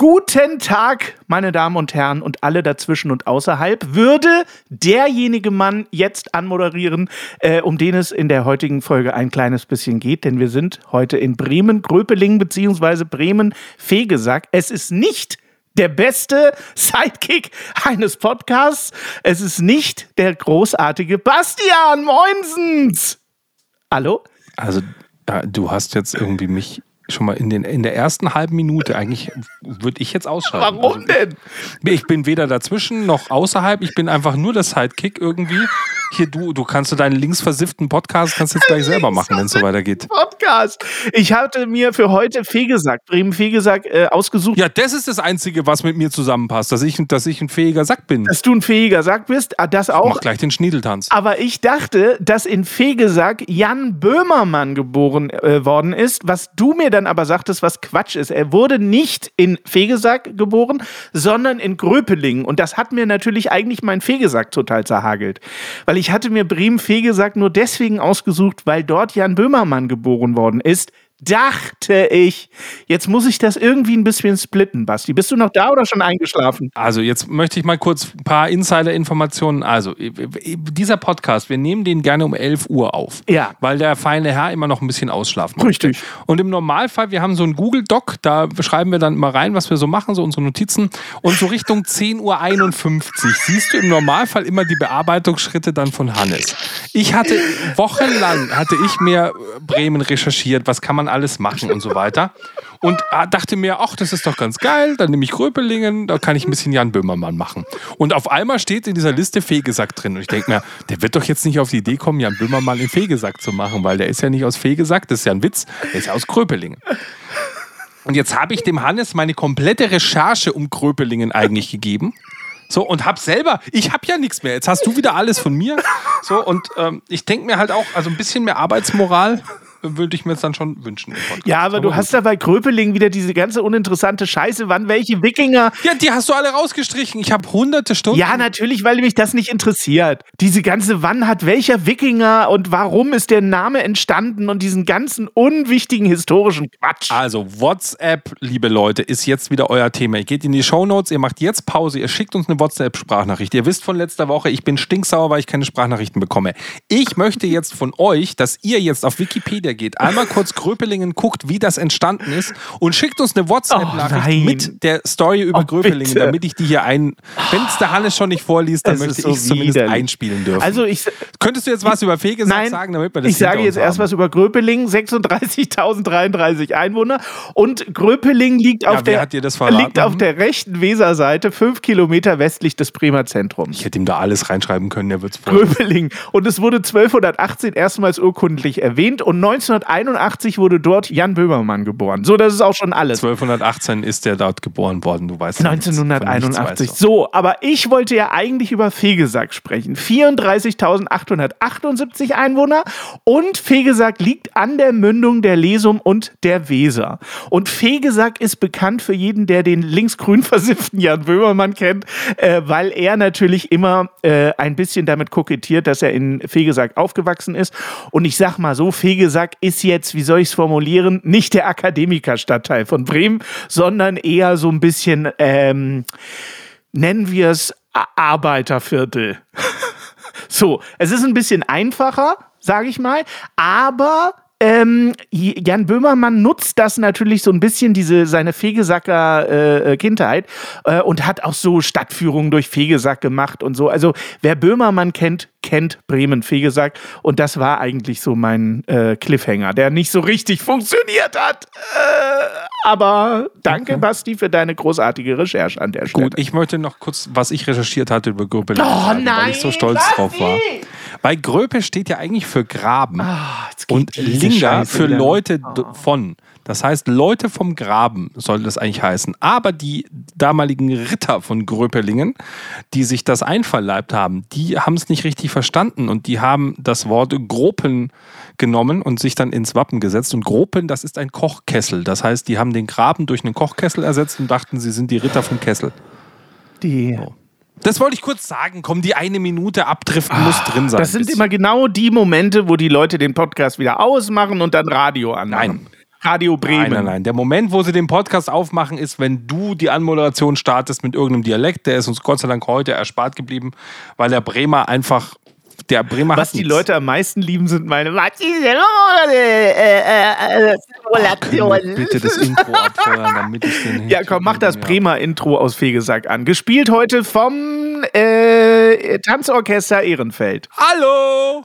Guten Tag, meine Damen und Herren und alle dazwischen und außerhalb. Würde derjenige Mann jetzt anmoderieren, äh, um den es in der heutigen Folge ein kleines bisschen geht, denn wir sind heute in Bremen, Gröpeling bzw. Bremen-Fegesack. Es ist nicht der beste Sidekick eines Podcasts. Es ist nicht der großartige Bastian Moinsens. Hallo? Also, du hast jetzt irgendwie mich schon mal in, den, in der ersten halben Minute, eigentlich würde ich jetzt ausschalten. Warum also, denn? Ich bin weder dazwischen noch außerhalb, ich bin einfach nur der Sidekick irgendwie. Hier, du, du kannst du deinen linksversifften Podcast kannst jetzt gleich selber machen, wenn es so weitergeht. Podcast. Ich hatte mir für heute Fegesack, Bremen Fegesack äh, ausgesucht. Ja, das ist das Einzige, was mit mir zusammenpasst, dass ich, dass ich ein fähiger Sack bin. Dass du ein fähiger Sack bist, ah, das auch. Ich mach gleich den Schniedeltanz. Aber ich dachte, dass in Fegesack Jan Böhmermann geboren äh, worden ist, was du mir dann aber sagtest, was Quatsch ist. Er wurde nicht in Fegesack geboren, sondern in Gröpelingen. Und das hat mir natürlich eigentlich mein Fegesack total zerhagelt. Weil ich hatte mir Bremen-Fegesack nur deswegen ausgesucht, weil dort Jan Böhmermann geboren worden ist, dachte ich. Jetzt muss ich das irgendwie ein bisschen splitten, Basti. Bist du noch da oder schon eingeschlafen? Also, jetzt möchte ich mal kurz ein paar Insider-Informationen. Also, dieser Podcast, wir nehmen den gerne um 11 Uhr auf. Ja. Weil der feine Herr immer noch ein bisschen ausschlafen Richtig. Möchte. Und im Normalfall, wir haben so einen Google-Doc, da schreiben wir dann mal rein, was wir so machen, so unsere Notizen. Und so Richtung 10.51 Uhr siehst du im Normalfall immer die Bearbeitungsschritte dann von Hannes. Ich hatte wochenlang, hatte ich mir Bremen recherchiert, was kann man alles machen und so weiter. Und ah, dachte mir, ach, das ist doch ganz geil, dann nehme ich Gröpelingen, da kann ich ein bisschen Jan Böhmermann machen. Und auf einmal steht in dieser Liste Fegesack drin. Und ich denke mir, der wird doch jetzt nicht auf die Idee kommen, Jan Böhmermann in Fegesack zu machen, weil der ist ja nicht aus Fegesack, das ist ja ein Witz, der ist ja aus Gröpelingen. Und jetzt habe ich dem Hannes meine komplette Recherche um Gröpelingen eigentlich gegeben. So, und hab selber, ich hab ja nichts mehr. Jetzt hast du wieder alles von mir. So, und ähm, ich denke mir halt auch, also ein bisschen mehr Arbeitsmoral würde ich mir jetzt dann schon wünschen. Ja, aber, aber du gut. hast da bei Gröpeling wieder diese ganze uninteressante Scheiße, wann welche Wikinger. Ja, die hast du alle rausgestrichen. Ich habe hunderte Stunden. Ja, natürlich, weil mich das nicht interessiert. Diese ganze, wann hat welcher Wikinger und warum ist der Name entstanden und diesen ganzen unwichtigen historischen Quatsch. Also, WhatsApp, liebe Leute, ist jetzt wieder euer Thema. Ihr geht in die Shownotes, ihr macht jetzt Pause, ihr schickt uns eine WhatsApp-Sprachnachricht. Ihr wisst von letzter Woche, ich bin stinksauer, weil ich keine Sprachnachrichten bekomme. Ich möchte jetzt von euch, dass ihr jetzt auf Wikipedia geht, einmal kurz Gröpelingen guckt, wie das entstanden ist und schickt uns eine WhatsApp-Nachricht oh, mit der Story über oh, Gröpelingen, bitte. damit ich die hier ein. Wenn es der Hannes schon nicht vorliest, dann es möchte ich es so zumindest einspielen dürfen. Also ich, Könntest du jetzt was über Fegesack sagen, damit wir das Ich sage jetzt erst was über Gröpelingen, 36.033 Einwohner und Gröpelingen liegt, ja, auf, der, liegt auf der rechten Weserseite, fünf Kilometer westlich des Bremer Zentrums. Ich hätte ihm da alles reinschreiben können, er wird es Gröpelingen. Und es wurde 1218 erstmals urkundlich erwähnt und 19 1981 wurde dort Jan Böhmermann geboren. So, das ist auch schon alles. 1218 ist er dort geboren worden, du weißt 1981. So, aber ich wollte ja eigentlich über Fegesack sprechen. 34.878 Einwohner und Fegesack liegt an der Mündung der Lesum und der Weser. Und Fegesack ist bekannt für jeden, der den linksgrün versifften Jan Böhmermann kennt, äh, weil er natürlich immer äh, ein bisschen damit kokettiert, dass er in Fegesack aufgewachsen ist. Und ich sag mal so, Fegesack ist jetzt, wie soll ich es formulieren, nicht der Akademikerstadtteil von Bremen, sondern eher so ein bisschen, ähm, nennen wir es Arbeiterviertel. so, es ist ein bisschen einfacher, sage ich mal, aber ähm, Jan Böhmermann nutzt das natürlich so ein bisschen, diese seine Fegesacker äh, Kindheit äh, und hat auch so Stadtführungen durch Fegesack gemacht und so. Also wer Böhmermann kennt, kennt Bremen Fegesack. Und das war eigentlich so mein äh, Cliffhanger, der nicht so richtig funktioniert hat. Äh, aber danke, okay. Basti, für deine großartige Recherche an der Stelle. Gut, ich möchte noch kurz, was ich recherchiert hatte über Gröpe, oh, sagen, nein, weil ich so stolz Basti. drauf war. Weil Gröpe steht ja eigentlich für Graben oh, und Linger für Leute oh. von. Das heißt, Leute vom Graben sollte das eigentlich heißen. Aber die damaligen Ritter von Gröpelingen, die sich das einverleibt haben, die haben es nicht richtig verstanden und die haben das Wort Gropen genommen und sich dann ins Wappen gesetzt. Und Gropen, das ist ein Kochkessel. Das heißt, die haben den Graben durch einen Kochkessel ersetzt und dachten, sie sind die Ritter vom Kessel. Die. So. Das wollte ich kurz sagen. Komm, die eine Minute abdriften ah, muss drin sein. Das sind immer genau die Momente, wo die Leute den Podcast wieder ausmachen und dann Radio anmachen. Nein. Radio Bremen. Nein, nein, nein. Der Moment, wo sie den Podcast aufmachen, ist, wenn du die Anmoderation startest mit irgendeinem Dialekt. Der ist uns Gott sei Dank heute erspart geblieben, weil der Bremer einfach der Bremer Was die nichts. Leute am meisten lieben, sind meine Was ist äh, oh, bitte das Intro abfeuern, damit ich den Ja, komm, mach das Bremer Intro aus Fegesack an. Gespielt heute vom äh, Tanzorchester Ehrenfeld. Hallo!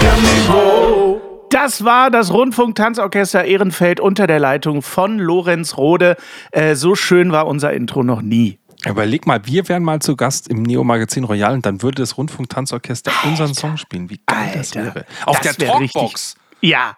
Niveau. Das war das Rundfunk-Tanzorchester Ehrenfeld unter der Leitung von Lorenz Rode. Äh, so schön war unser Intro noch nie. Überleg mal, wir wären mal zu Gast im Neo-Magazin Royal und dann würde das Rundfunk-Tanzorchester unseren Song spielen. Wie geil Alter, das wäre. Auf das der Talkbox. Ja,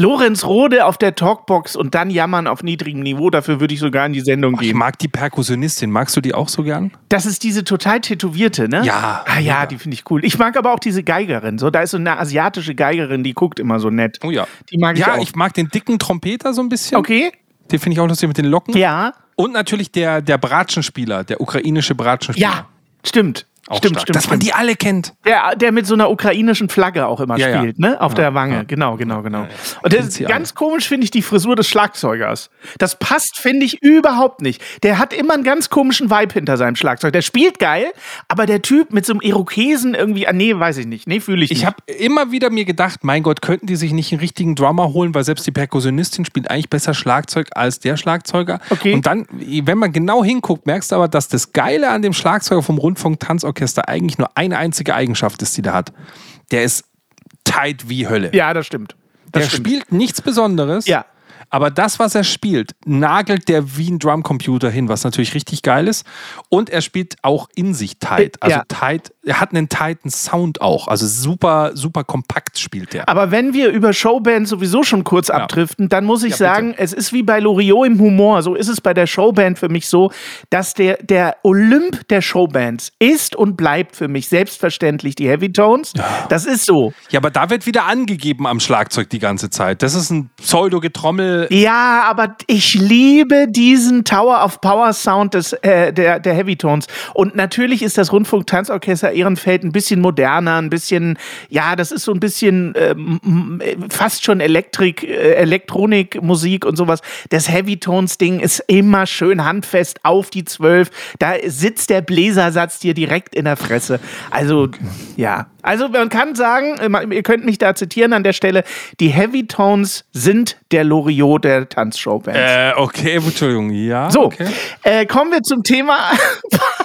Lorenz Rode auf der Talkbox und dann jammern auf niedrigem Niveau. Dafür würde ich sogar in die Sendung gehen. Ich mag die Perkussionistin. Magst du die auch so gern? Das ist diese total tätowierte, ne? Ja. Ah ja, die finde ich cool. Ich mag aber auch diese Geigerin. So, da ist so eine asiatische Geigerin, die guckt immer so nett. Oh ja. Die mag ich ja, auch. ich mag den dicken Trompeter so ein bisschen. Okay. Den finde ich auch lustig mit den Locken. Ja. Und natürlich der, der Bratschenspieler, der ukrainische Bratschenspieler. Ja, stimmt. Auch stimmt, stark. stimmt. Dass man die alle kennt. Der, der mit so einer ukrainischen Flagge auch immer Ja, ja. spielt, ne? Auf Ja, der Wange. ja. Genau, genau, genau. Ja, ja. Und das ist ganz komisch, finde ich, die Frisur des Schlagzeugers. Das passt, finde ich, überhaupt nicht. Der hat immer einen ganz komischen Vibe hinter seinem Schlagzeug. Der spielt geil, aber der Typ mit so einem Irokesen irgendwie, ah, nee, weiß ich nicht. Nee, fühle ich nicht. Ich habe immer wieder mir gedacht, mein Gott, könnten die sich nicht einen richtigen Drummer holen, weil selbst die Perkussionistin spielt eigentlich besser Schlagzeug als der Schlagzeuger. Okay. Und dann, wenn man genau hinguckt, merkst du aber, dass das Geile an dem Schlagzeuger vom Rundfunk-Tanzorchester eigentlich nur eine einzige Eigenschaft ist, die der hat. Der ist tight wie Hölle. ja, das stimmt. Das der stimmt. spielt nichts Besonderes. Ja. Aber das, was er spielt, nagelt der wie ein Drumcomputer hin, was natürlich richtig geil ist. Und er spielt auch in sich tight. Also Ja. tight, er hat einen tighten Sound auch. Also super, super kompakt spielt er. Aber wenn wir über Showbands sowieso schon kurz abdriften, dann muss ich Ja, bitte. sagen, es ist wie bei Loriot im Humor. So ist es bei der Showband für mich so, dass der, der Olymp der Showbands ist und bleibt für mich selbstverständlich die Heavy Tones. Das ist so. Ja, aber da wird wieder angegeben am Schlagzeug die ganze Zeit. Das ist ein Pseudo-Getrommel. Ja, aber ich liebe diesen Tower of Power Sound des, äh, der, der Heavy Tones. Und natürlich ist das Rundfunk-Tanzorchester Ehrenfeld ein bisschen moderner, ein bisschen, ja, das ist so ein bisschen ähm, äh, fast schon Elektrik, äh, Elektronikmusik und sowas. Das Heavy Tones Ding ist immer schön handfest auf die Zwölf. Da sitzt der Bläsersatz dir direkt in der Fresse. Also, ja. Also man kann sagen, äh, ihr könnt mich da zitieren an der Stelle, die Heavy Tones sind der Loriot der Tanzshowbands. Äh, okay, Entschuldigung, ja. So, okay. äh, kommen wir zum Thema.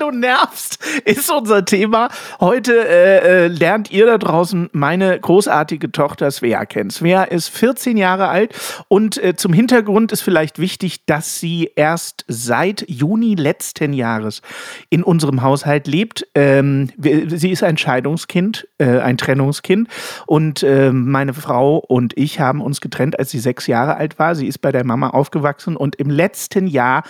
Du nervst, ist unser Thema. Heute äh, äh, lernt ihr da draußen meine großartige Tochter Svea kennen. Svea ist 14 Jahre alt und äh, zum Hintergrund ist vielleicht wichtig, dass sie erst seit Juni letzten Jahres in unserem Haushalt lebt. Ähm, sie ist ein Scheidungskind, äh, ein Trennungskind und äh, meine Frau und ich haben uns getrennt, als sie sechs Jahre alt war. Sie ist bei der Mama aufgewachsen und im letzten Jahr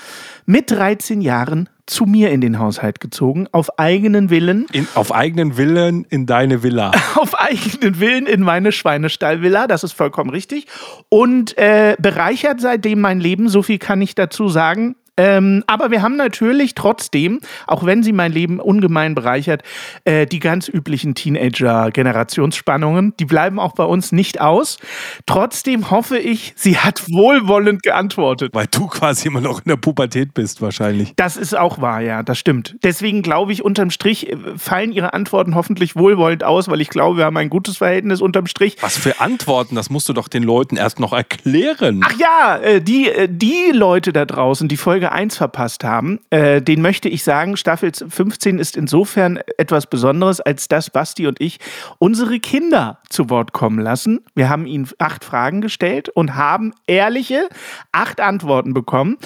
mit 13 Jahren zu mir in den Haushalt gezogen, auf eigenen Willen, In, auf eigenen Willen in deine Villa. auf eigenen Willen in meine Schweinestallvilla, das ist vollkommen richtig. Und äh, bereichert seitdem mein Leben, so viel kann ich dazu sagen. Ähm, aber wir haben natürlich trotzdem, auch wenn sie mein Leben ungemein bereichert, äh, die ganz üblichen Teenager-Generationsspannungen. Die bleiben auch bei uns nicht aus. Trotzdem hoffe ich, sie hat wohlwollend geantwortet. Weil du quasi immer noch in der Pubertät bist, wahrscheinlich. Das ist auch wahr, ja, das stimmt. Deswegen glaube ich, unterm Strich äh, fallen ihre Antworten hoffentlich wohlwollend aus, weil ich glaube, wir haben ein gutes Verhältnis unterm Strich. Was für Antworten? Das musst du doch den Leuten erst noch erklären. Ach ja, äh, die, äh, die Leute da draußen, die Folge 1 verpasst haben, äh, den möchte ich sagen, Staffel 15 ist insofern etwas Besonderes, als dass Basti und ich unsere Kinder zu Wort kommen lassen. Wir haben ihnen acht Fragen gestellt und haben ehrliche acht Antworten bekommen.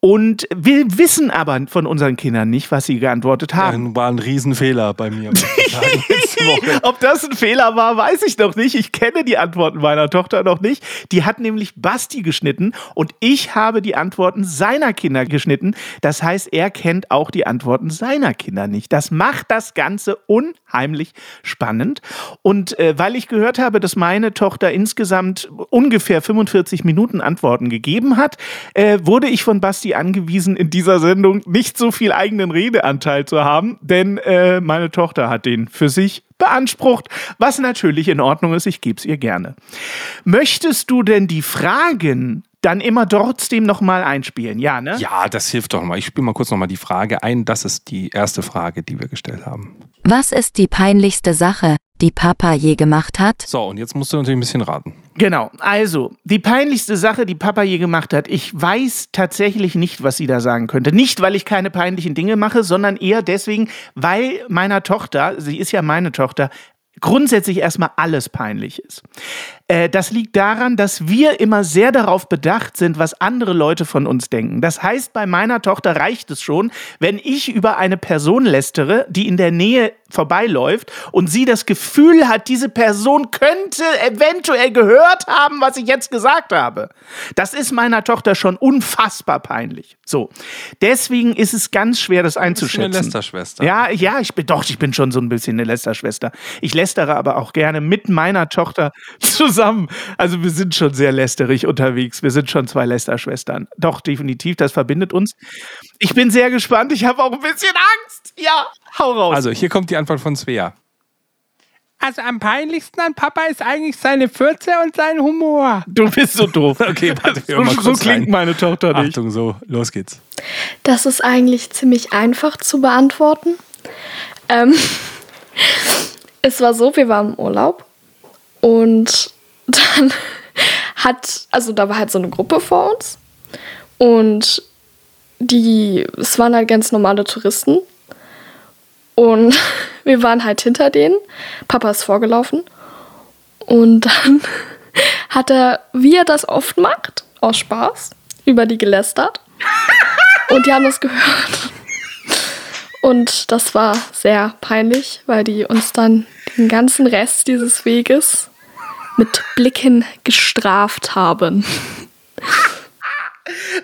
Und wir wissen aber von unseren Kindern nicht, was sie geantwortet haben. War ein Riesenfehler bei mir. Ob das ein Fehler war, weiß ich noch nicht. Ich kenne die Antworten meiner Tochter noch nicht. Die hat nämlich Basti geschnitten und ich habe die Antworten seiner Kinder geschnitten. Das heißt, er kennt auch die Antworten seiner Kinder nicht. Das macht das Ganze unheimlich spannend. Und äh, weil ich gehört habe, dass meine Tochter insgesamt ungefähr 45 Minuten Antworten gegeben hat, äh, wurde ich von Basti angewiesen, in dieser Sendung nicht so viel eigenen Redeanteil zu haben, denn äh, meine Tochter hat den für sich beansprucht, was natürlich in Ordnung ist. Ich gebe es ihr gerne. Möchtest du denn die Fragen dann immer trotzdem nochmal einspielen? Ja, ne? Ja, das hilft doch mal. Ich spiele mal kurz nochmal die Frage ein. Das ist die erste Frage, die wir gestellt haben. Was ist die peinlichste Sache, die Papa je gemacht hat? So, und jetzt musst du natürlich ein bisschen raten. Genau. Also, die peinlichste Sache, die Papa je gemacht hat, ich weiß tatsächlich nicht, was sie da sagen könnte. Nicht, weil ich keine peinlichen Dinge mache, sondern eher deswegen, weil meiner Tochter, sie ist ja meine Tochter, grundsätzlich erstmal alles peinlich ist. Äh, das liegt daran, dass wir immer sehr darauf bedacht sind, was andere Leute von uns denken. Das heißt, bei meiner Tochter reicht es schon, wenn ich über eine Person lästere, die in der Nähe vorbeiläuft und sie das Gefühl hat, diese Person könnte eventuell gehört haben, was ich jetzt gesagt habe. Das ist meiner Tochter schon unfassbar peinlich. So. Deswegen ist es ganz schwer, das bist eine einzuschätzen. Lästerschwester. Ja, ja, ich bin doch, ich bin schon so ein bisschen eine Lästerschwester. Ich lästere aber auch gerne mit meiner Tochter zusammen. Also wir sind schon sehr lästerig unterwegs. Wir sind schon zwei Lästerschwestern. Doch, definitiv, das verbindet uns. Ich bin sehr gespannt. Ich habe auch ein bisschen Angst. Ja, hau raus. Also, hier kommt die Antwort von Svea. Also am peinlichsten an Papa ist eigentlich seine Fürze und sein Humor. du bist so doof. Okay, warte, wir so, so klingt rein. meine Tochter nicht. Achtung, so, los geht's. Das ist eigentlich ziemlich einfach zu beantworten. Ähm, es war so, wir waren im Urlaub und dann hat, also da war halt so eine Gruppe vor uns und die, es waren halt ganz normale Touristen und wir waren halt hinter denen. Papa ist vorgelaufen und dann hat er, wie er das oft macht, aus Spaß, über die gelästert. Und die haben das gehört. Und das war sehr peinlich, weil die uns dann den ganzen Rest dieses Weges mit Blicken gestraft haben.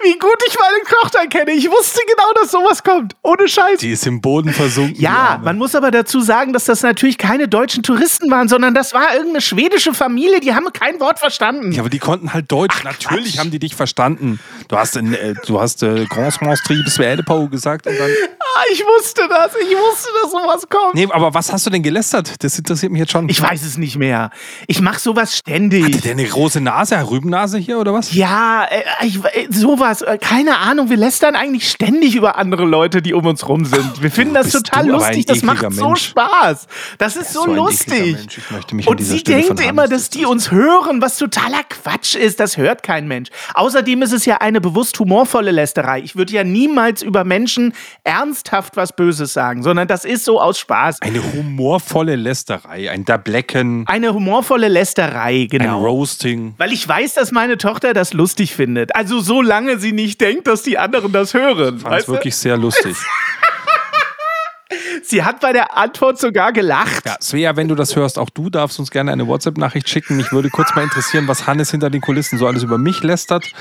Wie gut ich meine Tochter kenne. Ich wusste genau, dass sowas kommt. Ohne Scheiß. Die ist im Boden versunken. Ja, man muss aber dazu sagen, dass das natürlich keine deutschen Touristen waren, sondern das war irgendeine schwedische Familie, die haben kein Wort verstanden. Ja, aber die konnten halt Deutsch. Natürlich haben die dich verstanden. Du hast, in, äh, du hast äh, Grand Monstri bis Pau gesagt und dann. Ah, ich wusste das, ich wusste, dass sowas kommt. Nee, aber was hast du denn gelästert? Das interessiert mich jetzt schon. Ich weiß es nicht mehr. Ich mache sowas ständig. Hatte der eine große Nase, Rübennase hier oder was? Ja, äh, ich, äh, sowas. Äh, keine Ahnung, wir lästern eigentlich ständig über andere Leute, die um uns rum sind. Wir finden das total ein lustig. Das macht ekliger so Mensch. Spaß. Das ist so so ein lustig. Mensch. Und sie Stelle denkt immer, dass die uns hören, was totaler Quatsch ist. Das hört kein Mensch. Außerdem ist es ja eine bewusst humorvolle Lästerei. Ich würde ja niemals über Menschen ernsthaft was Böses sagen, sondern das ist so aus Spaß. Eine humorvolle Lästerei, ein Dablecken, Eine humorvolle Lästerei, ein genau. Roasting. Weil ich weiß, dass meine Tochter das lustig findet. Also solange sie nicht denkt, dass die anderen das hören. Fand es Weißt du? wirklich sehr lustig. Sie hat bei der Antwort sogar gelacht. Ja, Svea, wenn du das hörst, auch du darfst uns gerne eine WhatsApp-Nachricht schicken. Mich würde kurz mal interessieren, was Hannes hinter den Kulissen so alles über mich lästert.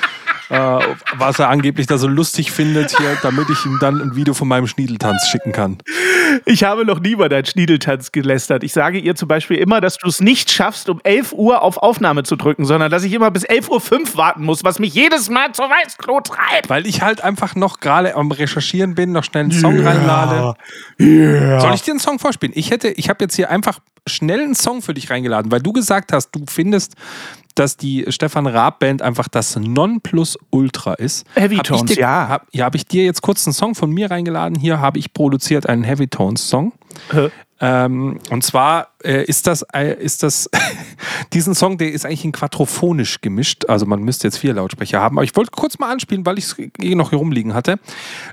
Äh, was er angeblich da so lustig findet hier, damit ich ihm dann ein Video von meinem Schniedeltanz schicken kann. Ich habe noch nie über deinen Schniedeltanz gelästert. Ich sage ihr zum Beispiel immer, dass du es nicht schaffst, um 11 Uhr auf Aufnahme zu drücken, sondern dass ich immer bis 11.05 Uhr warten muss, was mich jedes Mal zur Weißklo treibt. Weil ich halt einfach noch gerade am Recherchieren bin, noch schnell einen Song reinlade. Soll ich dir einen Song vorspielen? Ich hätte, ich habe jetzt hier einfach schnell einen Song für dich reingeladen, weil du gesagt hast, du findest, dass die Stefan Raab Band einfach das Nonplusultra ist. Heavy Hab Tones, dir, ja. Hab, ja, habe ich dir jetzt kurz einen Song von mir reingeladen. Hier habe ich produziert einen Heavy Tones Song. Hä? Ähm, und zwar äh, ist das, äh, ist das diesen Song, der ist eigentlich in quadrophonisch gemischt. Also man müsste jetzt vier Lautsprecher haben. Aber ich wollte kurz mal anspielen, weil ich es eh noch hier rumliegen hatte.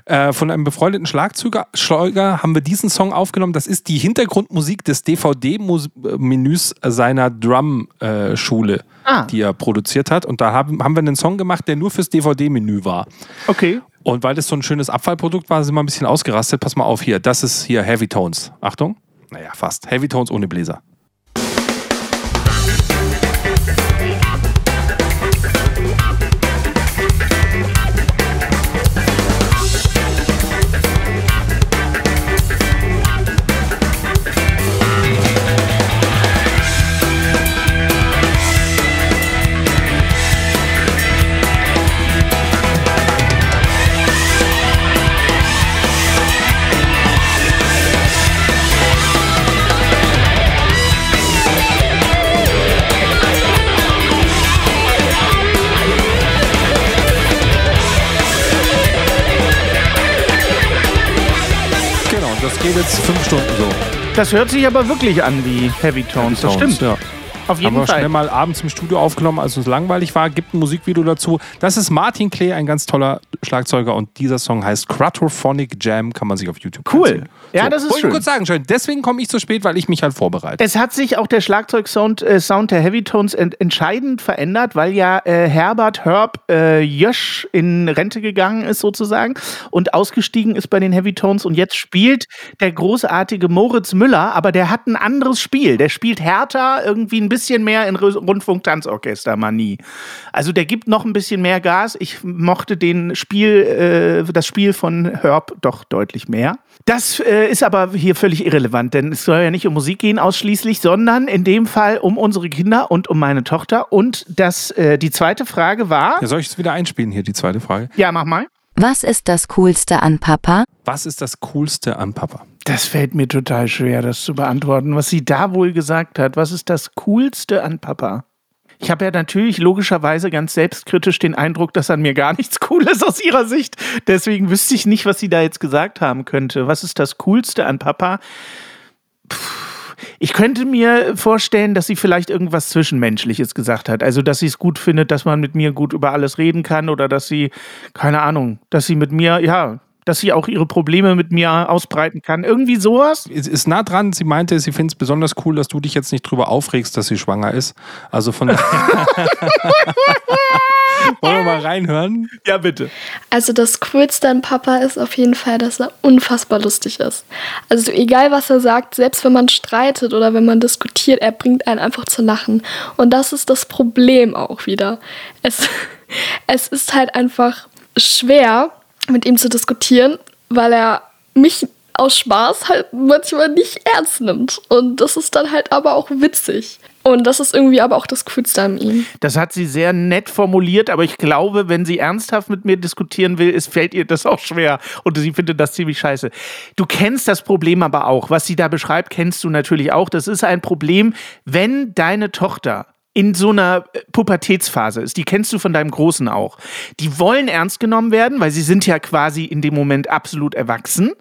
Äh, von einem befreundeten Schlagzeuger Schleuger haben wir diesen Song aufgenommen. Das ist die Hintergrundmusik des DVD-Menüs seiner Drum-Schule, Ah. die er produziert hat. Und da haben, haben wir einen Song gemacht, der nur fürs DVD-Menü war. Okay. Und weil das so ein schönes Abfallprodukt war, sind wir ein bisschen ausgerastet. Pass mal auf hier. Das ist hier Heavy Tones. Achtung. Naja, fast. Heavy Tones ohne Bläser. Das geht jetzt fünf Stunden so. Das hört sich aber wirklich an wie Heavy Tones. Das Tones, stimmt. Ja. Auf jeden Haben wir Fall. schnell mal abends im Studio aufgenommen, als uns langweilig war. Gibt ein Musikvideo dazu. Das ist Martin Klee, ein ganz toller Schlagzeuger. Und dieser Song heißt Quadraphonic Jam. Kann man sich auf YouTube Cool. ansehen. Ja, das ist Wollte ich schön. kurz sagen, schön. Deswegen komme ich zu spät, weil ich mich halt vorbereite. Es hat sich auch der Schlagzeugsound äh, Sound der Heavy Tones ent entscheidend verändert, weil ja äh, Herbert Herb äh, Jösch in Rente gegangen ist sozusagen und ausgestiegen ist bei den Heavy Tones und jetzt spielt der großartige Moritz Müller, aber der hat ein anderes Spiel. Der spielt härter, irgendwie ein bisschen mehr in Rundfunk-Tanzorchester-Manie. Also der gibt noch ein bisschen mehr Gas. Ich mochte den Spiel, äh, das Spiel von Herb doch deutlich mehr. Das äh, ist aber hier völlig irrelevant, denn es soll ja nicht um Musik gehen ausschließlich, sondern in dem Fall um unsere Kinder und um meine Tochter. Und das, äh, die zweite Frage war, Ja, soll ich es wieder einspielen hier, die zweite Frage? ja, mach mal. Was ist das Coolste an Papa? Was ist das Coolste an Papa? Das fällt mir total schwer, das zu beantworten. Was sie da wohl gesagt hat, was ist das Coolste an Papa? Ich habe ja natürlich logischerweise ganz selbstkritisch den Eindruck, dass an mir gar nichts cool ist aus ihrer Sicht. Deswegen wüsste ich nicht, was sie da jetzt gesagt haben könnte. Was ist das Coolste an Papa? Puh. Ich könnte mir vorstellen, dass sie vielleicht irgendwas Zwischenmenschliches gesagt hat. Also, dass sie es gut findet, dass man mit mir gut über alles reden kann oder dass sie, keine Ahnung, dass sie mit mir, ja, dass sie auch ihre Probleme mit mir ausbreiten kann. Irgendwie sowas. Es ist nah dran. Sie meinte, sie findet es besonders cool, dass du dich jetzt nicht drüber aufregst, dass sie schwanger ist. Also von daher. Wollen wir mal reinhören? Ja, bitte. Also das Coolste an Papa ist auf jeden Fall, dass er unfassbar lustig ist. Also egal was er sagt, selbst wenn man streitet oder wenn man diskutiert, er bringt einen einfach zu lachen. Und das ist das Problem auch wieder. Es, es ist halt einfach schwer, mit ihm zu diskutieren, weil er mich aus Spaß halt manchmal nicht ernst nimmt. Und das ist dann halt aber auch witzig. Und das ist irgendwie aber auch das Coolste an ihm. Das hat sie sehr nett formuliert, aber ich glaube, wenn sie ernsthaft mit mir diskutieren will, es fällt ihr das auch schwer. Und sie findet das ziemlich scheiße. Du kennst das Problem aber auch. Was sie da beschreibt, kennst du natürlich auch. Das ist ein Problem, wenn deine Tochter in so einer äh, Pubertätsphase ist, die kennst du von deinem Großen auch. Die wollen ernst genommen werden, weil sie sind ja quasi in dem Moment absolut erwachsen,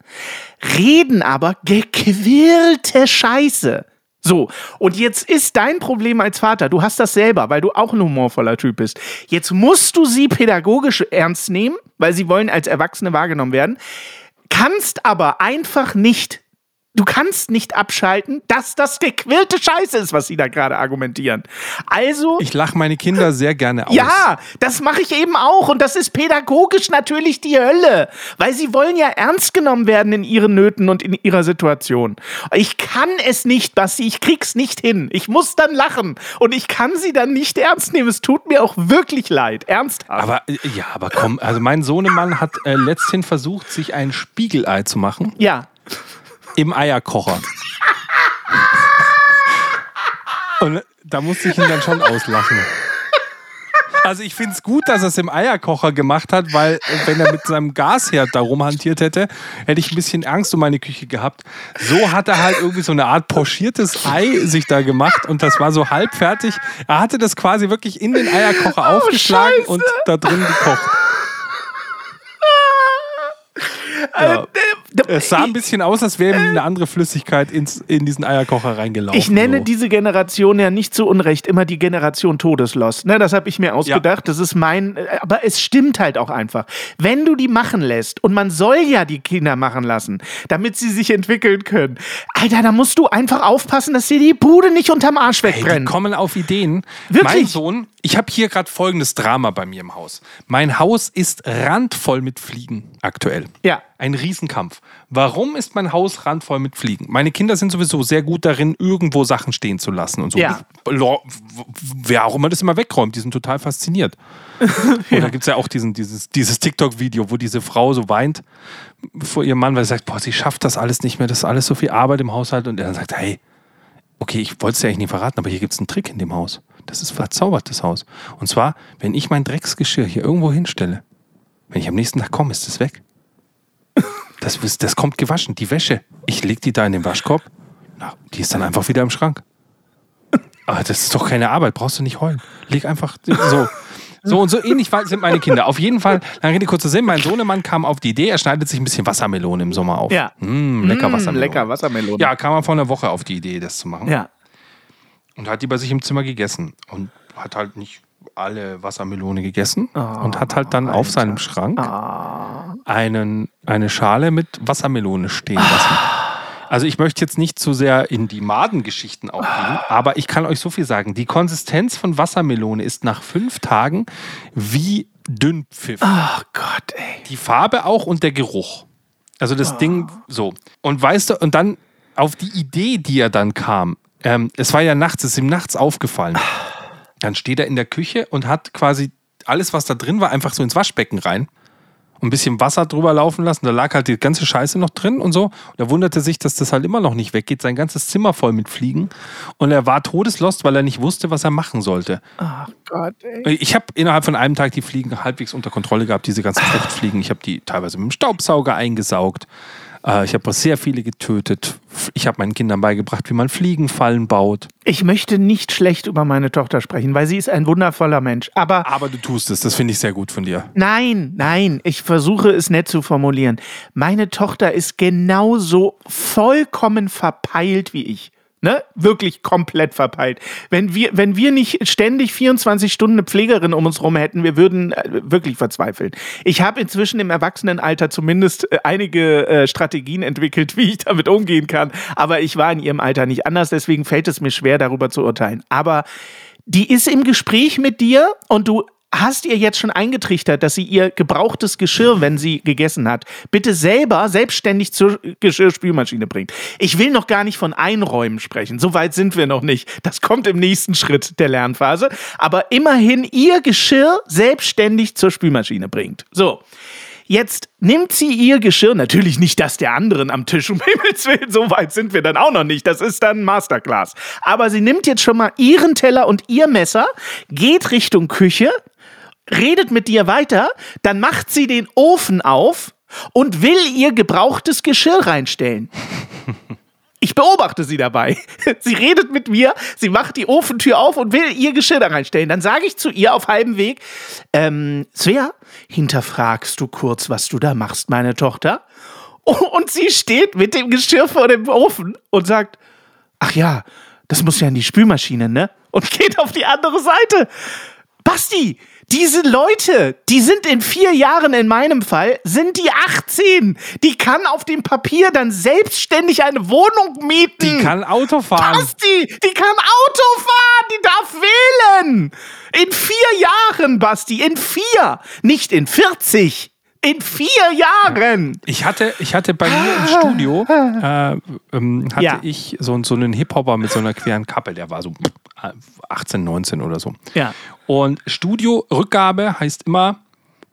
reden aber gequirlte Scheiße. So, und jetzt ist dein Problem als Vater, du hast das selber, weil du auch ein humorvoller Typ bist. Jetzt musst du sie pädagogisch ernst nehmen, weil sie wollen als Erwachsene wahrgenommen werden, kannst aber einfach nicht, du kannst nicht abschalten, dass das gequirlte Scheiße ist, was sie da gerade argumentieren. Also, Ich lache meine Kinder sehr gerne aus. ja, das mache ich eben auch. Und das ist pädagogisch natürlich die Hölle. Weil sie wollen ja ernst genommen werden in ihren Nöten und in ihrer Situation. Ich kann es nicht, Basti. Ich krieg's nicht hin. Ich muss dann lachen. Und ich kann sie dann nicht ernst nehmen. Es tut mir auch wirklich leid. Ernsthaft. Aber äh, ja, aber komm, also mein Sohnemann hat äh, letzthin versucht, sich ein Spiegelei zu machen. ja. Im Eierkocher. Und da musste ich ihn dann schon auslachen. Also ich finde es gut, dass er es im Eierkocher gemacht hat, weil wenn er mit seinem Gasherd da rumhantiert hätte, hätte ich ein bisschen Angst um meine Küche gehabt. So hat er halt irgendwie so eine Art pochiertes Ei sich da gemacht und das war so halb fertig. Er hatte das quasi wirklich in den Eierkocher aufgeschlagen Scheiße. und da drin gekocht. Ja. Es sah ein bisschen aus, als wäre eine andere Flüssigkeit ins, in diesen Eierkocher reingelaufen. Ich nenne so. diese Generation ja nicht zu Unrecht immer die Generation Todeslost. Ne, das habe ich mir ausgedacht. Das ist mein. äh, Aber es stimmt halt auch einfach. Wenn du die machen lässt und man soll ja die Kinder machen lassen, damit sie sich entwickeln können, Alter, da musst du einfach aufpassen, dass dir die Bude nicht unterm Arsch Hey, die wegbrennt. kommen auf Ideen. Wirklich? Mein Sohn, ich habe hier gerade folgendes Drama bei mir im Haus. Mein Haus ist randvoll mit Fliegen aktuell. Ja. Ein Riesenkampf. Warum ist mein Haus randvoll mit Fliegen? Meine Kinder sind sowieso sehr gut darin, irgendwo Sachen stehen zu lassen und so. Ja. Wer auch immer das immer wegräumt, die sind total fasziniert. Und da gibt es ja auch diesen, dieses, dieses TikTok-Video, wo diese Frau so weint vor ihrem Mann, weil sie sagt, boah, sie schafft das alles nicht mehr, das ist alles so viel Arbeit im Haushalt. Und er dann sagt, hey, okay, ich wollte es dir eigentlich nicht verraten, aber hier gibt es einen Trick in dem Haus. Das ist verzaubert, das Haus. Und zwar, wenn ich mein Drecksgeschirr hier irgendwo hinstelle, wenn ich am nächsten Tag komme, ist es weg. Das, das kommt gewaschen. Die Wäsche, ich leg die da in den Waschkorb, na, die ist dann einfach wieder im Schrank. Aber das ist doch keine Arbeit, brauchst du nicht heulen. Leg einfach so. So und so ähnlich sind meine Kinder. Auf jeden Fall, lange Rede, kurzer Sinn, mein Sohnemann kam auf die Idee, er schneidet sich ein bisschen Wassermelone im Sommer auf. Ja. Mm, lecker Mm, Wassermelone. lecker Wassermelone. Ja, kam er vor einer Woche auf die Idee, das zu machen. Ja. Und hat die bei sich im Zimmer gegessen. Und hat halt nicht alle Wassermelone gegessen. und hat halt dann auf seinem Schrank einen, eine Schale mit Wassermelone stehen lassen. Also ich möchte jetzt nicht zu sehr in die Madengeschichten auch gehen, aber ich kann euch so viel sagen. Die Konsistenz von Wassermelone ist nach fünf Tagen wie Dünnpfiff. Ach Gott, ey. Die Farbe auch und der Geruch. Also das Ding so. Und weißt du, und dann auf die Idee, die er dann kam, ähm, es war ja nachts, es ist ihm nachts aufgefallen. Dann steht er in der Küche und hat quasi alles, was da drin war, einfach so ins Waschbecken rein. Und ein bisschen Wasser drüber laufen lassen. Da lag halt die ganze Scheiße noch drin und so. Und er wunderte sich, dass das halt immer noch nicht weggeht. Sein ganzes Zimmer voll mit Fliegen. Und er war todeslost, weil er nicht wusste, was er machen sollte. Ach Gott, ey. Ich habe innerhalb von einem Tag die Fliegen halbwegs unter Kontrolle gehabt, diese ganzen Fruchtfliegen. Ich habe die teilweise mit dem Staubsauger eingesaugt. Äh, Ich habe sehr viele getötet. Ich habe meinen Kindern beigebracht, wie man Fliegenfallen baut. Ich möchte nicht schlecht über meine Tochter sprechen, weil sie ist ein wundervoller Mensch. Aber Aber du tust es, das finde ich sehr gut von dir. Nein, nein, ich versuche es nett zu formulieren. Meine Tochter ist genauso vollkommen verpeilt wie ich. Ne? Wirklich komplett verpeilt. Wenn wir, wenn wir nicht ständig 24 Stunden eine Pflegerin um uns rum hätten, wir würden äh, wirklich verzweifeln. Ich habe inzwischen im Erwachsenenalter zumindest äh, einige äh, Strategien entwickelt, wie ich damit umgehen kann. Aber ich war in ihrem Alter nicht anders, deswegen fällt es mir schwer, darüber zu urteilen. Aber die ist im Gespräch mit dir und du hast ihr jetzt schon eingetrichtert, dass sie ihr gebrauchtes Geschirr, wenn sie gegessen hat, bitte selber selbstständig zur Geschirrspülmaschine bringt. Ich will noch gar nicht von Einräumen sprechen. So weit sind wir noch nicht. Das kommt im nächsten Schritt der Lernphase. Aber immerhin ihr Geschirr selbstständig zur Spülmaschine bringt. So. Jetzt nimmt sie ihr Geschirr, natürlich nicht das der anderen am Tisch, um Himmels Willen, so weit sind wir dann auch noch nicht, das ist dann Masterclass. Aber sie nimmt jetzt schon mal ihren Teller und ihr Messer, geht Richtung Küche, redet mit dir weiter, dann macht sie den Ofen auf und will ihr gebrauchtes Geschirr reinstellen. Ich beobachte sie dabei. Sie redet mit mir, sie macht die Ofentür auf und will ihr Geschirr da reinstellen. Dann sage ich zu ihr auf halbem Weg, ähm, Svea, hinterfragst du kurz, was du da machst, meine Tochter? Und sie steht mit dem Geschirr vor dem Ofen und sagt, ach ja, das muss ja in die Spülmaschine, ne? Und geht auf die andere Seite. Basti, diese Leute, die sind in vier Jahren in meinem Fall, sind die 18. Die kann auf dem Papier dann selbstständig eine Wohnung mieten. Die kann Auto fahren. Basti, die kann Auto fahren, die darf wählen. In vier Jahren, Basti, in vier, nicht in 40. In vier Jahren. Ich hatte, ich hatte bei mir im Studio äh, ähm, hatte Ja. ich so, so einen Hip-Hopper mit so einer queren Kappe, der war so äh, 18, 19 oder so. Ja. Und Studio-Rückgabe heißt immer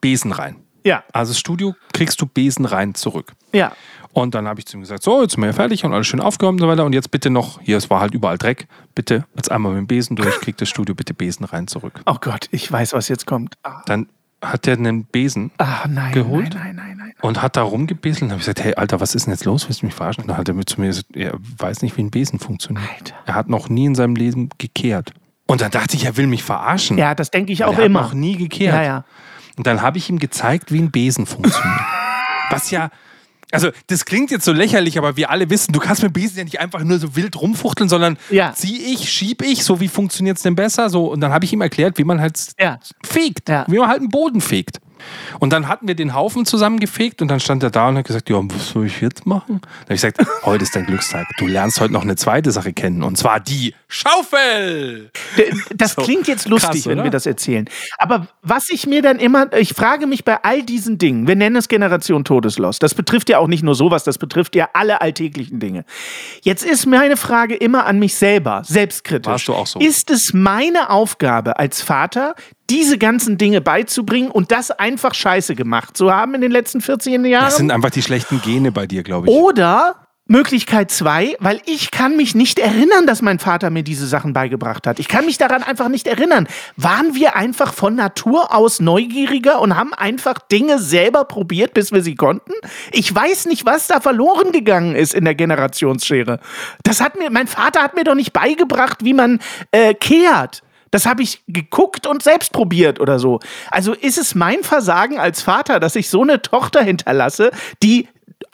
Besen rein. Ja. Also das Studio kriegst du Besen rein zurück. Ja. Und dann habe ich zu ihm gesagt, so, jetzt sind wir fertig und alles schön aufgeräumt und so weiter. Und jetzt bitte noch, hier, es war halt überall Dreck, bitte jetzt einmal mit dem Besen durch, kriegt das Studio bitte Besen rein zurück. Oh Gott, ich weiß, was jetzt kommt. Ah, Dann hat er einen Besen ah, nein, Geholt? nein, nein, nein, und hat da rumgebeselt. Und habe ich gesagt, hey, Alter, was ist denn jetzt los? Willst du mich verarschen? Und dann hat er mit zu mir gesagt, er weiß nicht, wie ein Besen funktioniert. Alter. Er hat noch nie in seinem Leben gekehrt. Und dann dachte ich, er will mich verarschen. Ja, das denke ich auch er immer. hat noch nie gekehrt. Ja, ja. Und dann habe ich ihm gezeigt, wie ein Besen funktioniert. Was ja, also das klingt jetzt so lächerlich, aber wir alle wissen, du kannst mit Besen ja nicht einfach nur so wild rumfuchteln, sondern Ja. zieh ich, schieb ich, so wie funktioniert es denn besser? So, und dann habe ich ihm erklärt, wie man halt Ja. fegt, Ja. wie man halt einen Boden fegt. Und dann hatten wir den Haufen zusammengefegt und dann stand er da und hat gesagt, ja, was soll ich jetzt machen? Dann habe ich gesagt, heute ist dein Glückstag. Du lernst heute noch eine zweite Sache kennen und zwar die Schaufel. Das So. klingt jetzt lustig, Krass, wenn wir das erzählen. Aber was ich mir dann immer, ich frage mich bei all diesen Dingen, wir nennen es Generation Todesloss. Das betrifft ja auch nicht nur sowas, das betrifft ja alle alltäglichen Dinge. Jetzt ist meine Frage immer an mich selber, selbstkritisch. Warst du auch so? Ist es meine Aufgabe als Vater, diese ganzen Dinge beizubringen und das einfach scheiße gemacht zu haben in den letzten 14 Jahren? Das sind einfach die schlechten Gene bei dir, glaube ich. Oder Möglichkeit zwei, weil ich kann mich nicht erinnern, dass mein Vater mir diese Sachen beigebracht hat. Ich kann mich daran einfach nicht erinnern. Waren wir einfach von Natur aus neugieriger und haben einfach Dinge selber probiert, bis wir sie konnten? Ich weiß nicht, was da verloren gegangen ist in der Generationsschere. Das hat mir, mein Vater hat mir doch nicht beigebracht, wie man äh, kehrt. Das habe ich geguckt und selbst probiert oder so. Also ist es mein Versagen als Vater, dass ich so eine Tochter hinterlasse, die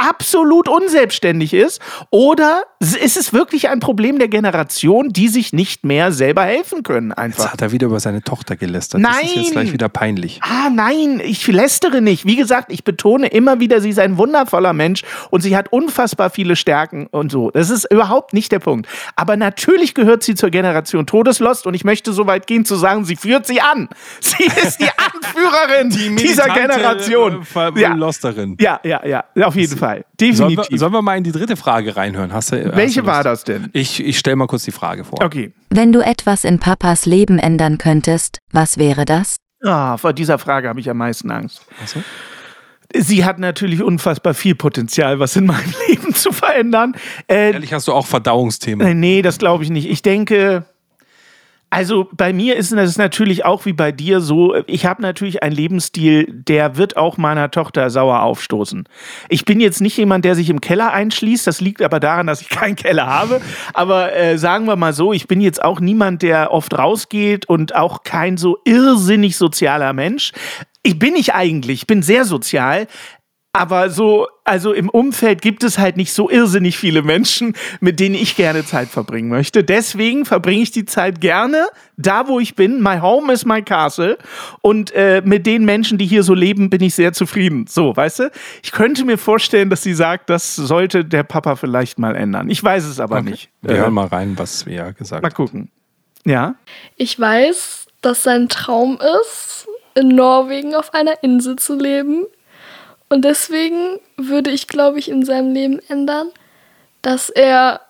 absolut unselbstständig ist? Oder ist es wirklich ein Problem der Generation, die sich nicht mehr selber helfen können Jetzt einfach? hat er wieder über seine Tochter gelästert. Das ist Nein! jetzt gleich wieder peinlich. Ah, nein, ich lästere nicht. Wie gesagt, ich betone immer wieder, sie ist ein wundervoller Mensch und sie hat unfassbar viele Stärken und so. Das ist überhaupt nicht der Punkt. Aber natürlich gehört sie zur Generation Todeslost und ich möchte so weit gehen zu sagen, sie führt sie an. Sie ist die Anführerin dieser Generation. Äh, Ja. Losterin. Ja, ja, ja, auf jeden Fall. Sollen wir, Definitiv. sollen wir mal in die dritte Frage reinhören? Hast du, hast Welche du war das denn? Ich, ich stelle mal kurz die Frage vor. Okay. Wenn du etwas in Papas Leben ändern könntest, was wäre das? Ah, vor dieser Frage habe ich am meisten Angst. Ach so. Sie hat natürlich unfassbar viel Potenzial, was in meinem Leben zu verändern. Äh, Ehrlich, hast du auch Verdauungsthemen? Äh, Nee, das glaube ich nicht. Ich denke, also bei mir ist es natürlich auch wie bei dir so, ich habe natürlich einen Lebensstil, der wird auch meiner Tochter sauer aufstoßen. Ich bin jetzt nicht jemand, der sich im Keller einschließt, das liegt aber daran, dass ich keinen Keller habe. Aber äh, sagen wir mal so, ich bin jetzt auch niemand, der oft rausgeht und auch kein so irrsinnig sozialer Mensch. Ich bin ich eigentlich, ich bin sehr sozial, aber so, also im Umfeld gibt es halt nicht so irrsinnig viele Menschen, mit denen ich gerne Zeit verbringen möchte. Deswegen verbringe ich die Zeit gerne da, wo ich bin. My home is my castle. Und äh, mit den Menschen, die hier so leben, bin ich sehr zufrieden. So, weißt du? Ich könnte mir vorstellen, dass sie sagt, das sollte der Papa vielleicht mal ändern. Ich weiß es aber nicht. Wir hören mal rein, was wir gesagt mal haben. gucken. Ja? Ich weiß, dass sein Traum ist, in Norwegen auf einer Insel zu leben. Und deswegen würde ich, glaube ich, in seinem Leben ändern, dass er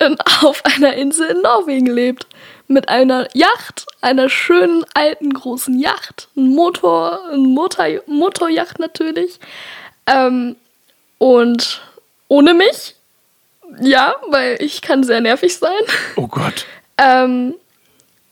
in, auf einer Insel in Norwegen lebt. Mit einer Yacht, einer schönen alten großen Yacht, ein Motor, ein Motor, Motoryacht natürlich. Ähm, und ohne mich, ja, weil ich kann sehr nervig sein. Oh Gott. Ähm,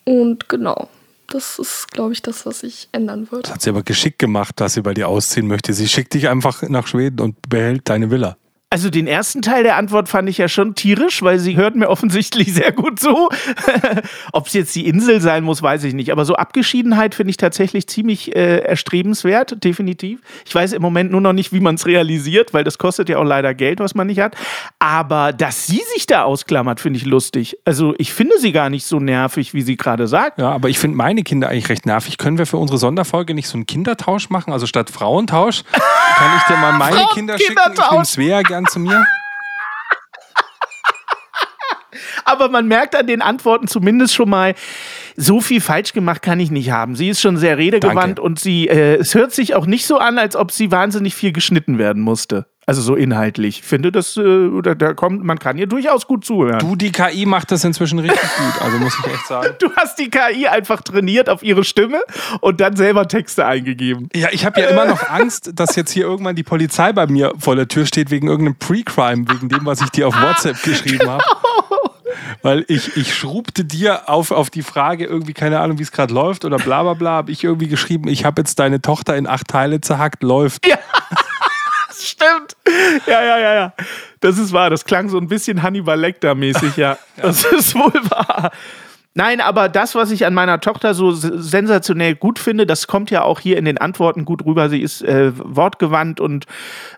und genau, das ist, glaube ich, das, was ich ändern würde. Das hat sie aber geschickt gemacht, dass sie bei dir ausziehen möchte. Sie schickt dich einfach nach Schweden und behält deine Villa. Also den ersten Teil der Antwort fand ich ja schon tierisch, weil sie hört mir offensichtlich sehr gut zu. Ob es jetzt die Insel sein muss, weiß ich nicht. Aber so Abgeschiedenheit finde ich tatsächlich ziemlich äh, erstrebenswert, definitiv. Ich weiß im Moment nur noch nicht, wie man es realisiert, weil das kostet ja auch leider Geld, was man nicht hat. Aber dass sie sich da ausklammert, finde ich lustig. Also ich finde sie gar nicht so nervig, wie sie gerade sagt. Ja, aber ich finde meine Kinder eigentlich recht nervig. Können wir für unsere Sonderfolge nicht so einen Kindertausch machen? Also statt Frauentausch kann ich dir mal meine Kinder schicken. Ich nehme Svea gern zu mir. Aber man merkt an den Antworten zumindest schon mal, so viel falsch gemacht kann ich nicht haben. Sie ist schon sehr redegewandt Danke. und sie, äh, es hört sich auch nicht so an, als ob sie wahnsinnig viel geschnitten werden musste. Also so inhaltlich. Ich finde, das, äh, da, da kommt, man kann ihr durchaus gut zuhören. Du, die KI macht das inzwischen richtig gut. Also muss ich echt sagen. Du hast die KI einfach trainiert auf ihre Stimme und dann selber Texte eingegeben. Ja, ich habe ja immer noch Angst, dass jetzt hier irgendwann die Polizei bei mir vor der Tür steht wegen irgendeinem Pre-Crime, wegen dem, was ich dir auf WhatsApp geschrieben habe. Weil ich, ich schrubte dir auf, auf die Frage, irgendwie, keine Ahnung, wie es gerade läuft oder bla bla bla, habe ich irgendwie geschrieben, ich habe jetzt deine Tochter in acht Teile zerhackt, läuft. Ja. Stimmt. Ja, ja, ja, ja. Das ist wahr. Das klang so ein bisschen Hannibal Lecter-mäßig, ja. Das ist wohl wahr. Nein, aber das, was ich an meiner Tochter so sensationell gut finde, das kommt ja auch hier in den Antworten gut rüber. Sie ist äh, wortgewandt und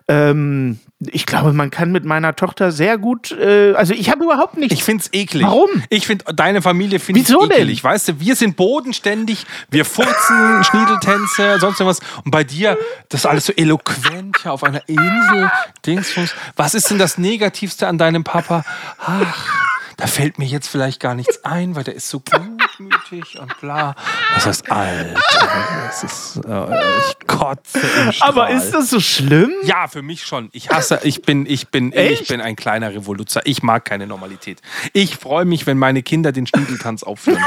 ähm, ich glaube, man kann mit meiner Tochter sehr gut. Äh, also ich habe überhaupt nicht. Ich find's eklig. Warum? Ich finde deine Familie finde ich Wieso denn? Weißt du, wir sind bodenständig, wir furzen, Schniedeltänze, sonst was. Und bei dir, das ist alles so eloquent hier auf einer Insel. Dingsbums. Was ist denn das Negativste an deinem Papa? Ach, da fällt mir jetzt vielleicht gar nichts ein, weil der ist so gutmütig und bla. Das heißt, Alter, das ist, äh, ich kotze im Strahl. aber ist das so schlimm? Ja, für mich schon. Ich hasse, ich bin, ich bin, ich Echt? bin ein kleiner Revoluzer. Ich mag keine Normalität. Ich freue mich, wenn meine Kinder den Schniedeltanz aufführen.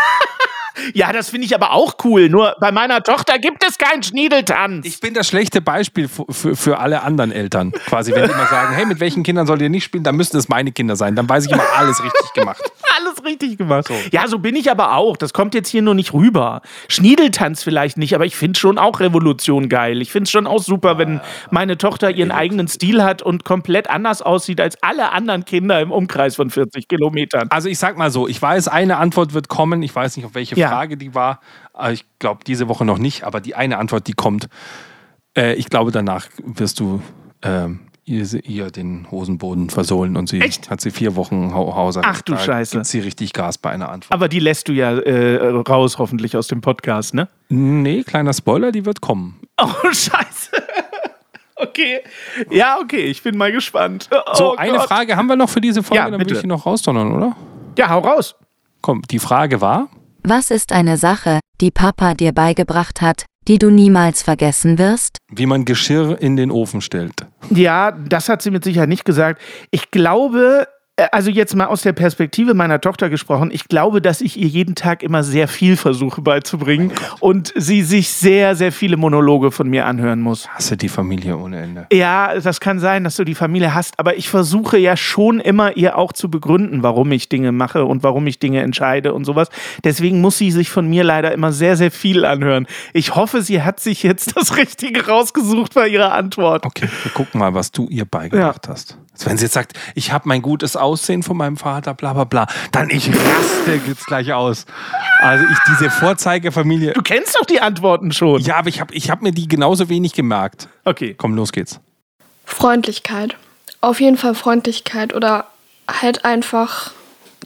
Ja, das finde ich aber auch cool. Nur bei meiner Tochter gibt es keinen Schniedeltanz. Ich bin das schlechte Beispiel für, für, alle anderen Eltern. Quasi, wenn die immer sagen, hey, mit welchen Kindern sollt ihr nicht spielen, dann müssen es meine Kinder sein. Dann weiß ich immer alles richtig gemacht. Alles richtig gemacht. Ja, so bin ich aber auch. Das kommt jetzt hier nur nicht rüber. Schniedeltanz vielleicht nicht, aber ich finde schon auch Revolution geil. Ich finde es schon auch super, wenn meine Tochter ihren eigenen Stil hat und komplett anders aussieht als alle anderen Kinder im Umkreis von 40 Kilometern. Also ich sag mal so, ich weiß, eine Antwort wird kommen. Ich weiß nicht, auf welche Ja. Frage die war. Aber Ich glaube, diese Woche noch nicht. Aber die eine Antwort, die kommt, äh, ich glaube, danach wirst du ähm, ihr, ihr den Hosenboden versohlen. Und sie Echt? hat sie vier Wochen Hau- Hausarrest. Ach du Da Scheiße. gibt sie richtig Gas bei einer Antwort. Aber die lässt du ja äh, raus, hoffentlich aus dem Podcast, ne? Nee, kleiner Spoiler, die wird kommen. Oh, scheiße. Okay. Ja, okay, ich bin mal gespannt. Oh, So, eine Gott. Frage haben wir noch für diese Folge, Ja, dann bitte. will ich die noch rausdonnern, oder? Ja, hau raus. Komm, die Frage war, Was ist eine Sache, die Papa dir beigebracht hat, die du niemals vergessen wirst? wie man Geschirr in den Ofen stellt. Ja, das hat sie mit Sicherheit nicht gesagt. Ich glaube, also jetzt mal aus der Perspektive meiner Tochter gesprochen, ich glaube, dass ich ihr jeden Tag immer sehr viel versuche beizubringen und sie sich sehr, sehr viele Monologe von mir anhören muss. Hasse die Familie ohne Ende. Ja, das kann sein, dass du die Familie hast, aber ich versuche ja schon immer ihr auch zu begründen, warum ich Dinge mache und warum ich Dinge entscheide und sowas. Deswegen muss sie sich von mir leider immer sehr, sehr viel anhören. Ich hoffe, sie hat sich jetzt das Richtige rausgesucht bei ihrer Antwort. Okay, wir gucken mal, was du ihr beigebracht hast. Also wenn sie jetzt sagt, ich habe mein gutes Aussehen von meinem Vater, bla bla bla, dann ich raste jetzt gleich aus. Also ich diese Vorzeigefamilie. Du kennst doch die Antworten schon. Ja, aber ich habe ich hab mir die genauso wenig gemerkt. Okay. Komm, los geht's. Freundlichkeit. Auf jeden Fall Freundlichkeit oder halt einfach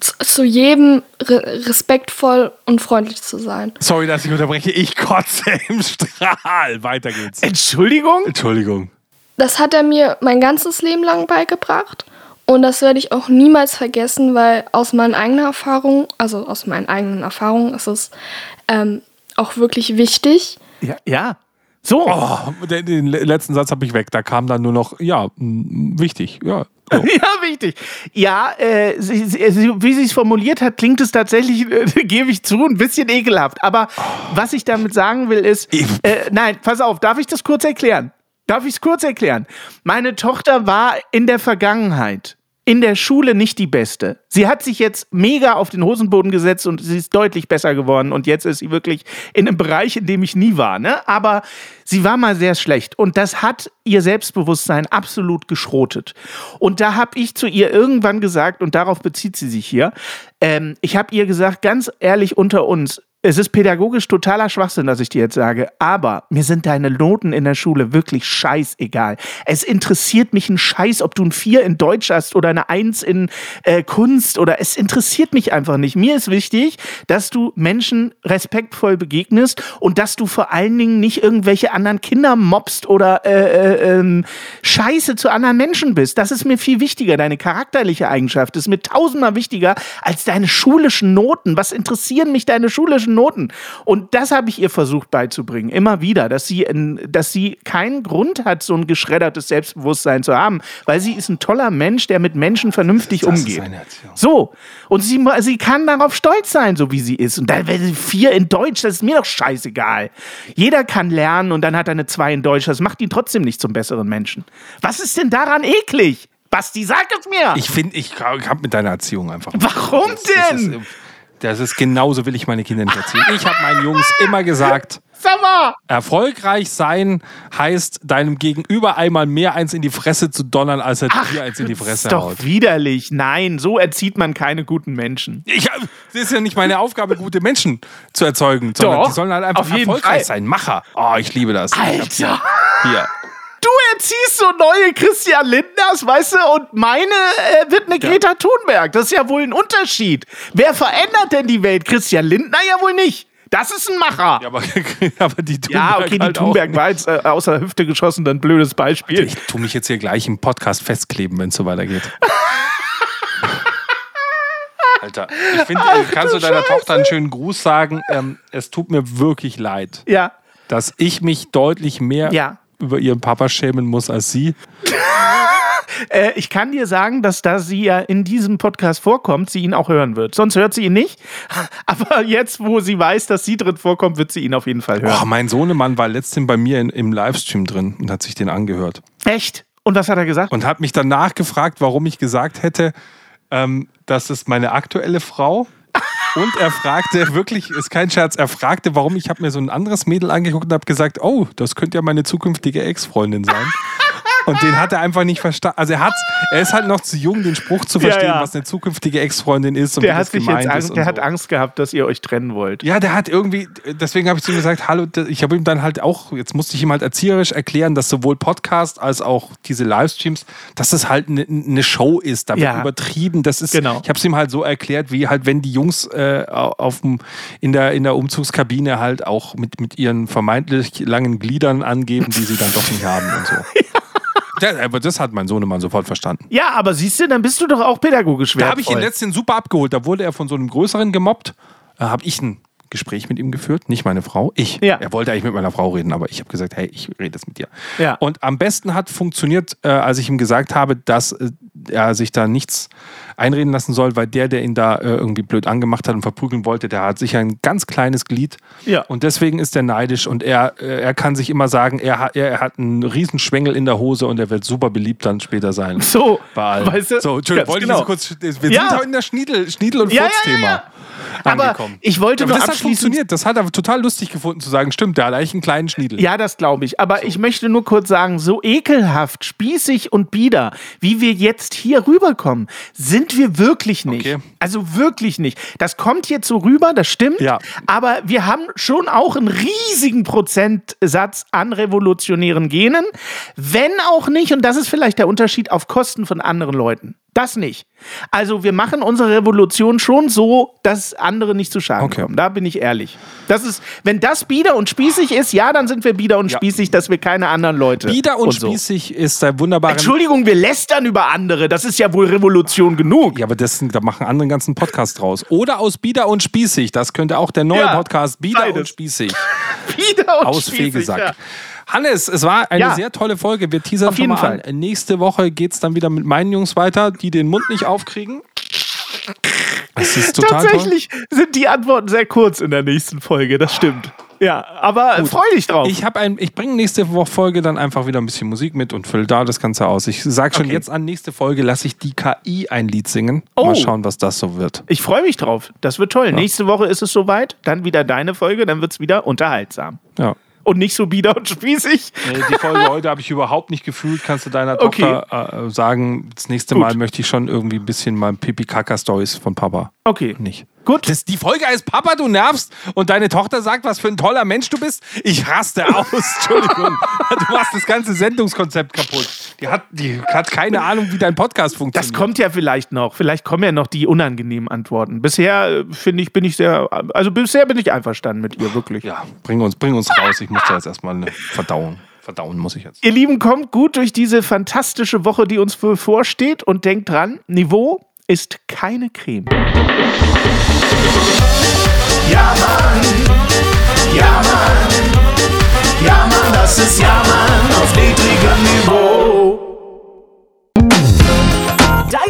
zu, jedem re respektvoll und freundlich zu sein. Sorry, dass ich unterbreche. Ich kotze im Strahl. Weiter geht's. Entschuldigung? Entschuldigung. Das hat er mir mein ganzes Leben lang beigebracht und das werde ich auch niemals vergessen, weil aus meinen eigenen Erfahrungen, also aus meinen eigenen Erfahrungen ist es ähm, auch wirklich wichtig. Ja. ja. So. Oh, den, den letzten Satz habe ich weg. Da kam dann nur noch, ja, wichtig. Ja. So. Ja, wichtig. Ja, äh, sie, sie, sie, wie sie es formuliert hat, klingt es tatsächlich, äh, gebe ich zu, ein bisschen ekelhaft. Aber was ich damit sagen will, ist, äh, nein, pass auf, darf ich das kurz erklären? Darf ich es kurz erklären? Meine Tochter war in der Vergangenheit in der Schule nicht die Beste. Sie hat sich jetzt mega auf den Hosenboden gesetzt und sie ist deutlich besser geworden. Und jetzt ist sie wirklich in einem Bereich, in dem ich nie war. Ne? Aber sie war mal sehr schlecht. Und das hat ihr Selbstbewusstsein absolut geschrotet. Und da habe ich zu ihr irgendwann gesagt, und darauf bezieht sie sich hier, ähm, ich habe ihr gesagt, ganz ehrlich unter uns, es ist pädagogisch totaler Schwachsinn, dass ich dir jetzt sage, aber mir sind deine Noten in der Schule wirklich scheißegal. Es interessiert mich ein Scheiß, ob du ein 4 in Deutsch hast oder eine 1 in äh, Kunst oder es interessiert mich einfach nicht. Mir ist wichtig, dass du Menschen respektvoll begegnest und dass du vor allen Dingen nicht irgendwelche anderen Kinder mobst oder äh, äh, ähm, Scheiße zu anderen Menschen bist. Das ist mir viel wichtiger. Deine charakterliche Eigenschaft ist mir tausendmal wichtiger als deine schulischen Noten. Was interessieren mich deine schulischen guten Noten. Und das habe ich ihr versucht beizubringen, immer wieder, dass sie, dass sie keinen Grund hat, so ein geschreddertes Selbstbewusstsein zu haben, weil sie ist ein toller Mensch, der mit Menschen vernünftig Das ist umgeht. So, und sie, sie kann darauf stolz sein, so wie sie ist. Und dann wäre sie vier in Deutsch, das ist mir doch scheißegal. Jeder kann lernen und dann hat er eine zwei in Deutsch, das macht ihn trotzdem nicht zum besseren Menschen. Was ist denn daran eklig? Basti, sag es mir! Ich finde, ich habe mit deiner Erziehung einfach. Warum Das, das, denn? ist, das ist genauso will ich meine Kinder nicht erziehen. Ich habe meinen Jungs immer gesagt, Sag mal! erfolgreich sein heißt, deinem Gegenüber einmal mehr eins in die Fresse zu donnern, als er dir eins in die Fresse ist doch haut. widerlich. Nein, so erzieht man keine guten Menschen. Ich, das ist ja nicht meine Aufgabe, gute Menschen zu erzeugen, sondern Doch, die sollen halt einfach erfolgreich Fall. sein. Macher. Oh, ich liebe das. Alter! hier. Du erziehst so neue Christian Lindners, weißt du, und meine äh, wird eine Greta Thunberg. Das ist ja wohl ein Unterschied. Wer verändert denn die Welt? Christian Lindner ja wohl nicht. Das ist ein Macher. Ja, aber, aber die Thunberg Ja, okay, die halt Thunberg war jetzt äh, außer der Hüfte geschossen, ein blödes Beispiel. Ich tue mich jetzt hier gleich im Podcast festkleben, wenn es so weitergeht. Alter, ich finde, kannst du deiner Tochter einen schönen Gruß sagen? Ähm, es tut mir wirklich leid, Ja, dass ich mich deutlich mehr Ja. Über ihren Papa schämen muss als sie. äh, ich kann dir sagen, dass da sie ja in diesem Podcast vorkommt, sie ihn auch hören wird. Sonst hört sie ihn nicht. Aber jetzt, wo sie weiß, dass sie drin vorkommt, wird sie ihn auf jeden Fall hören. Oh, mein Sohnemann war letztens bei mir in, im Livestream drin und hat sich den angehört. Echt? Und was hat er gesagt? Und hat mich danach gefragt, warum ich gesagt hätte, ähm, das ist meine aktuelle Frau. Und er fragte, wirklich, ist kein Scherz, er fragte, warum ich habe mir so ein anderes Mädel angeguckt und habe gesagt, oh, das könnte ja meine zukünftige Ex-Freundin sein. Und den hat er einfach nicht verstanden. Also er hat, er ist halt noch zu jung, den Spruch zu Ja, verstehen, ja. was eine zukünftige Ex-Freundin ist und der wie hat das sich gemeint jetzt Angst, der hat so. Angst gehabt, dass ihr euch trennen wollt. Ja, der hat irgendwie, deswegen habe ich zu ihm gesagt, hallo, ich habe ihm dann halt auch, jetzt musste ich ihm halt erzieherisch erklären, dass sowohl Podcast als auch diese Livestreams, dass das halt eine ne Show ist, da wird Ja. übertrieben. Das ist, Genau. ich habe es ihm halt so erklärt, wie halt, wenn die Jungs äh, auf dem, in, der, in der Umzugskabine halt auch mit, mit ihren vermeintlich langen Gliedern angeben, die sie dann doch nicht haben und so. Ja, aber das hat mein Sohnemann sofort verstanden. Ja, aber siehst du, dann bist du doch auch pädagogisch Da habe ich ihn wertvoll. letztens super abgeholt. Da wurde er von so einem größeren gemobbt. Da habe ich ein Gespräch mit ihm geführt, nicht meine Frau, ich. Ja. Er wollte eigentlich mit meiner Frau reden, aber ich habe gesagt, hey, ich rede jetzt mit dir. Ja. Und am besten hat funktioniert, äh, als ich ihm gesagt habe, dass äh, er sich da nichts einreden lassen soll, weil der, der ihn da äh, irgendwie blöd angemacht hat und verprügeln wollte, der hat sicher ein ganz kleines Glied. Ja. Und deswegen ist er neidisch und er, äh, er kann sich immer sagen, er, hat- er hat einen riesen Schwengel in der Hose und er wird super beliebt dann später sein. So, Bei allen. weißt du? So, Entschuldigung, wollte genau. ich das kurz. Wir Ja. sind heute in der Schniedel, Schniedel- und Ja, Furz-Thema. ja, ja. Aber angekommen. ich wollte Aber nur das hat abschließend funktioniert. Das hat er total lustig gefunden zu sagen, stimmt, der hat eigentlich einen kleinen Schniedel. Ja, das glaube ich. Aber ich möchte nur kurz sagen, so ekelhaft, spießig und bieder, wie wir jetzt hier rüberkommen, sind wir wirklich nicht. Okay. Also wirklich nicht. Das kommt jetzt so rüber, das stimmt. Ja. Aber wir haben schon auch einen riesigen Prozentsatz an revolutionären Genen. Wenn auch nicht, und das ist vielleicht der Unterschied, auf Kosten von anderen Leuten. Das nicht. Also wir machen unsere Revolution schon so, dass andere nicht zu Schaden Okay. kommen. Da bin ich ehrlich. Das ist, wenn das bieder und spießig ist, ja, dann sind wir bieder und Ja. spießig, dass wir keine anderen Leute. Bieder und, so. spießig ist ein wunderbarer. Entschuldigung, wir lästern über andere. Das ist ja wohl Revolution genug. Ja, aber das, da machen andere einen ganzen Podcast draus. Oder aus Bieder und Spießig. Das könnte auch der neue Ja, Podcast Bieder beides. und Spießig Bieder und aus spießig, Fegesack. ja. Hannes, es war eine Ja. sehr tolle Folge. Wir teasern Auf jeden schon mal Fall. an. Nächste Woche geht es dann wieder mit meinen Jungs weiter, die den Mund nicht aufkriegen. Das ist total toll. Tatsächlich sind die Antworten sehr kurz in der nächsten Folge, das stimmt. Ja, aber freu dich drauf. Ich, ein, ich bringe nächste Woche Folge dann einfach wieder ein bisschen Musik mit und fülle da das Ganze aus. Ich sage schon Okay. jetzt an, nächste Folge lasse ich die KI ein Lied singen. Oh. Mal schauen, was das so wird. Ich freue mich drauf. Das wird toll. Nächste Woche ist es soweit. Dann wieder deine Folge. Dann wird es wieder unterhaltsam. Ja. Und nicht so bieder und spießig. Nee, die Folge heute habe ich überhaupt nicht gefühlt. Kannst du deiner Okay. Tochter äh, sagen, das nächste Gut. Mal möchte ich schon irgendwie ein bisschen mal Pipi-Kaka-Stories von Papa. Okay. Nicht. Gut. Das, die Folge heißt Papa, du nervst und deine Tochter sagt, was für ein toller Mensch du bist. Ich raste aus. Entschuldigung. Du machst das ganze Sendungskonzept kaputt. Die hat, die hat keine Ahnung, wie dein Podcast funktioniert. Das kommt ja vielleicht noch. Vielleicht kommen ja noch die unangenehmen Antworten. Bisher äh, finde ich, bin ich sehr, also bisher bin ich einverstanden mit ihr, wirklich. Ja, bring uns, bring uns raus. Ich muss da jetzt erstmal eine Verdauung. Verdauen muss ich jetzt. Ihr Lieben, kommt gut durch diese fantastische Woche, die uns bevorsteht und denkt dran, Niveau ist keine Creme. Ja, Mann. Ja, Mann. Ja, Mann, das ist Ja, Mann auf niedrigem Niveau.